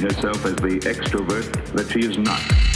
herself as the extrovert that she is not.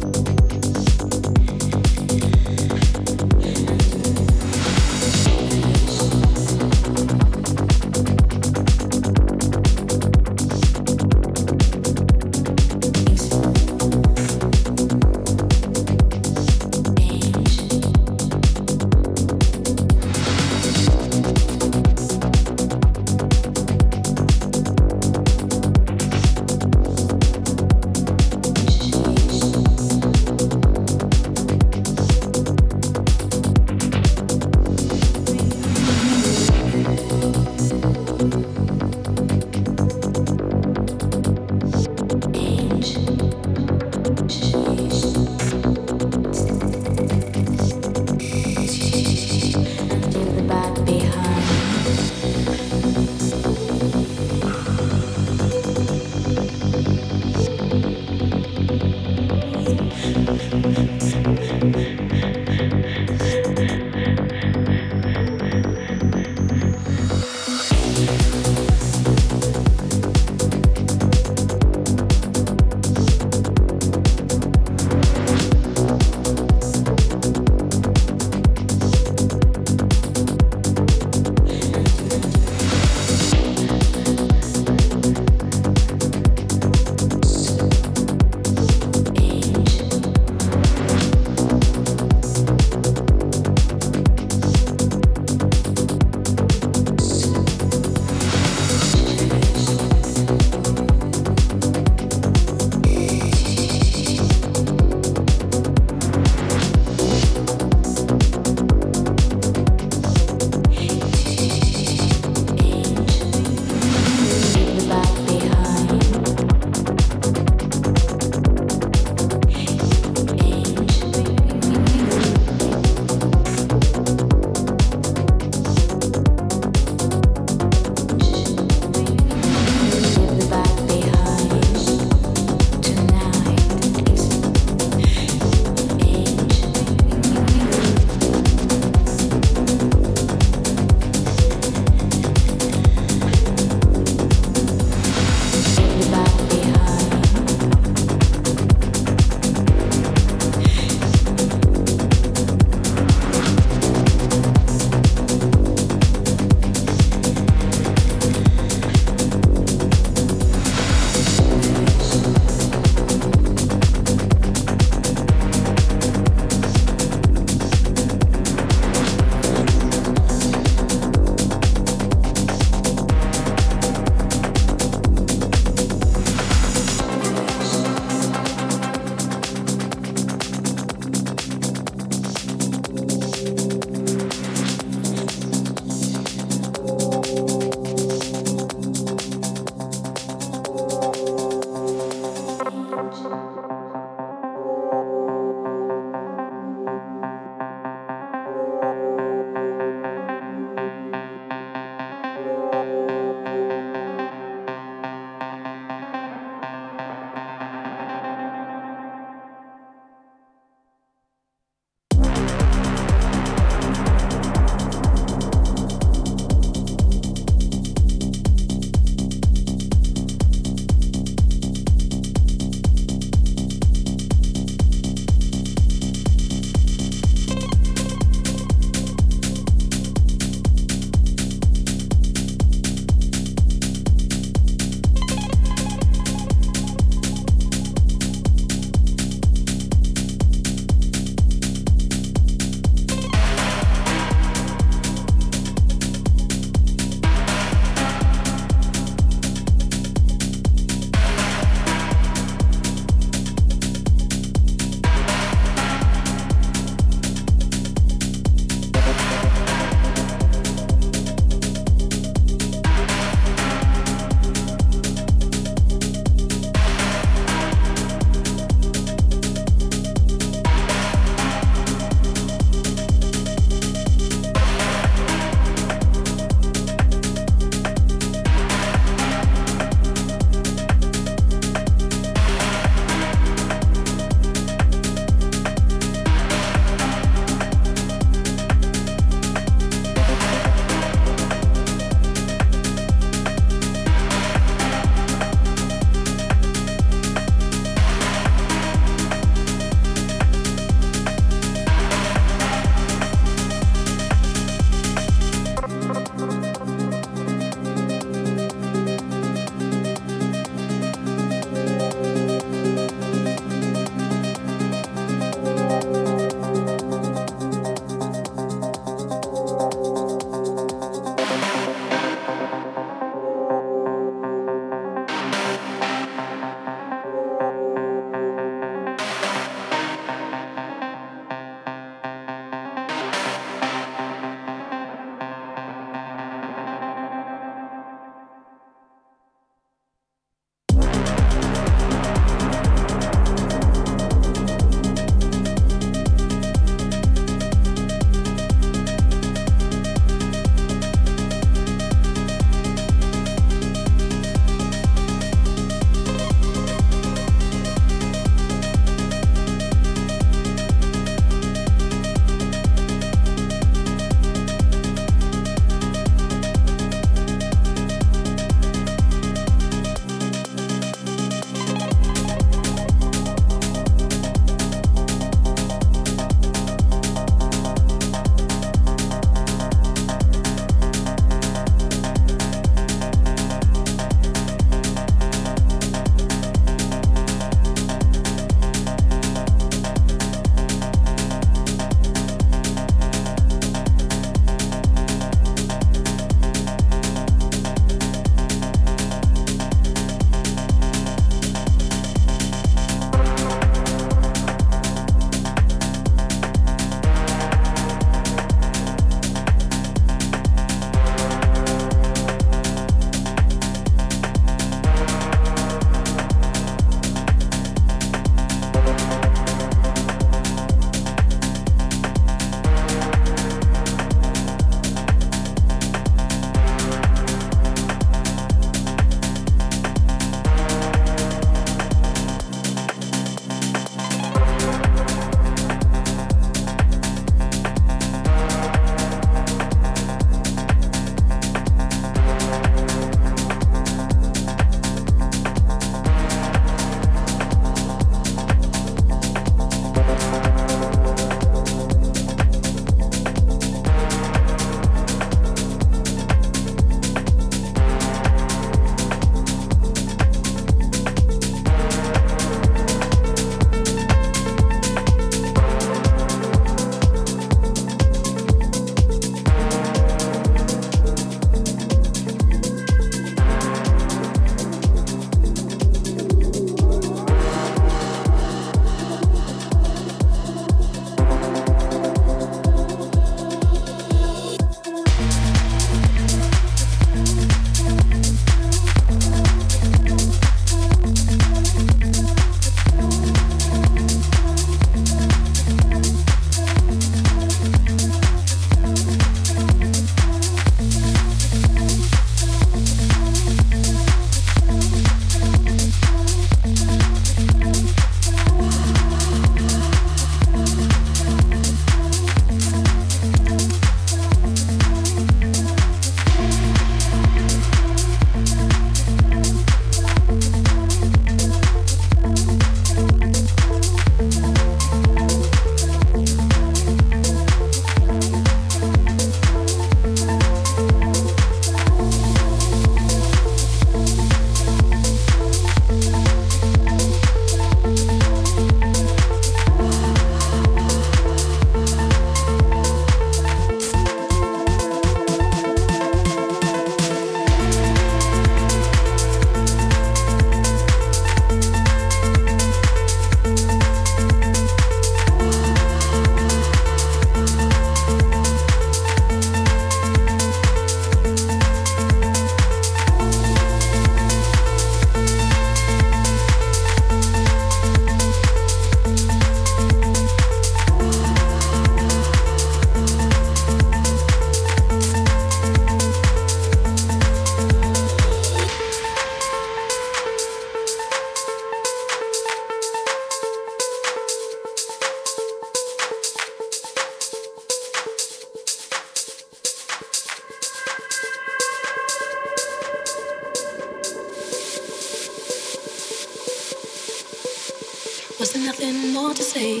Was there nothing more to say?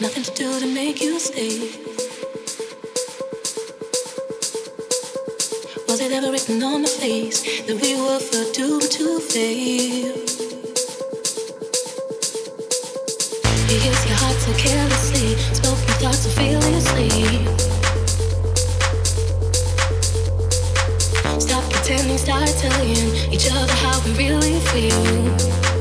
Nothing to do to make you stay? Was it ever written on the face that we were doomed to fail? You use your heart so carelessly, spoke your thoughts so fearlessly. Stop pretending, start telling each other how we really feel.